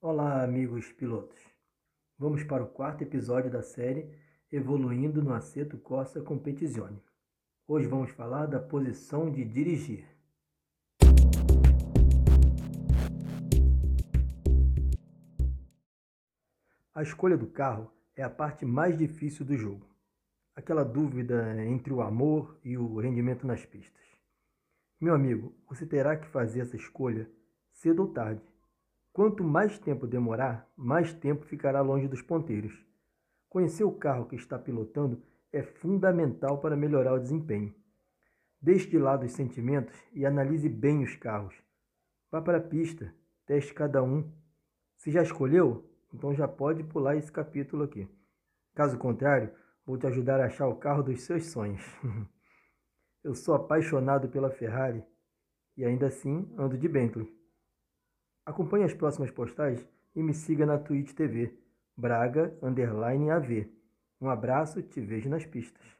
Olá, amigos pilotos. Vamos para o quarto episódio da série Evoluindo no Aceto Corsa Competizione. Hoje vamos falar da posição de dirigir. A escolha do carro é a parte mais difícil do jogo. Aquela dúvida entre o amor e o rendimento nas pistas. Meu amigo, você terá que fazer essa escolha cedo ou tarde. Quanto mais tempo demorar, mais tempo ficará longe dos ponteiros. Conhecer o carro que está pilotando é fundamental para melhorar o desempenho. Deixe de lado os sentimentos e analise bem os carros. Vá para a pista, teste cada um. Se já escolheu, então já pode pular esse capítulo aqui. Caso contrário, vou te ajudar a achar o carro dos seus sonhos. Eu sou apaixonado pela Ferrari e ainda assim ando de Bentley. Acompanhe as próximas postagens e me siga na Twitch TV, Braga Underline AV. Um abraço, te vejo nas pistas.